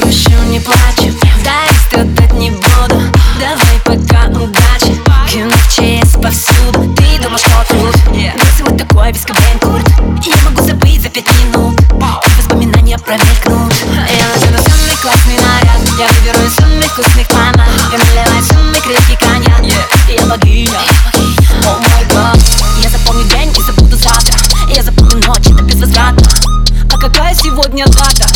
грущу, не плачу. Дай страдать не буду. Давай пока удачи. Кино в повсюду. Ты думаешь, что тут? Красивый такой, без кабель курт. Я могу забыть за пять минут. Воспоминания промелькнут. Я надену самый классный наряд. Я выберу из самых вкусных помад Я наливаю самый крепкий коньяк. Я богиня. О май гад. Я запомню день и забуду завтра. Я запомню ночь, это безвозвратно А какая сегодня дата?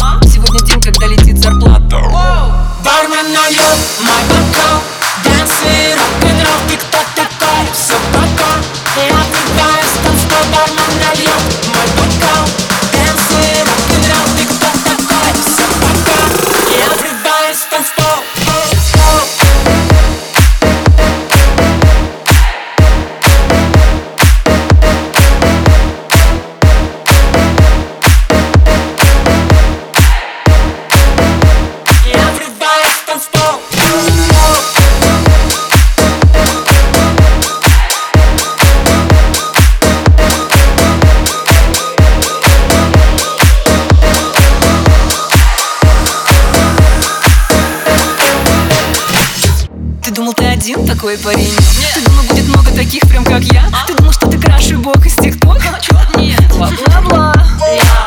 Один такой парень? Ты думал, будет много таких, прям как я? Ты думал, что ты краши бог из тиктока? Нет, бла-бла-бла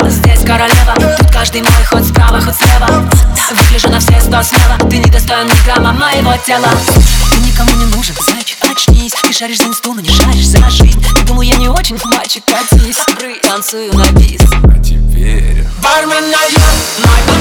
Я здесь королева Тут каждый мой ход справа, ход слева. Выгляжу на все сто смело. Ты не достоин ни грамма моего тела. Ты никому не нужен, значит очнись. Ты шаришь за инсту, но не шаришь за жизнь. Ты думал, я не очень мальчик, катись. Танцую на бис. А теперь Бармен налет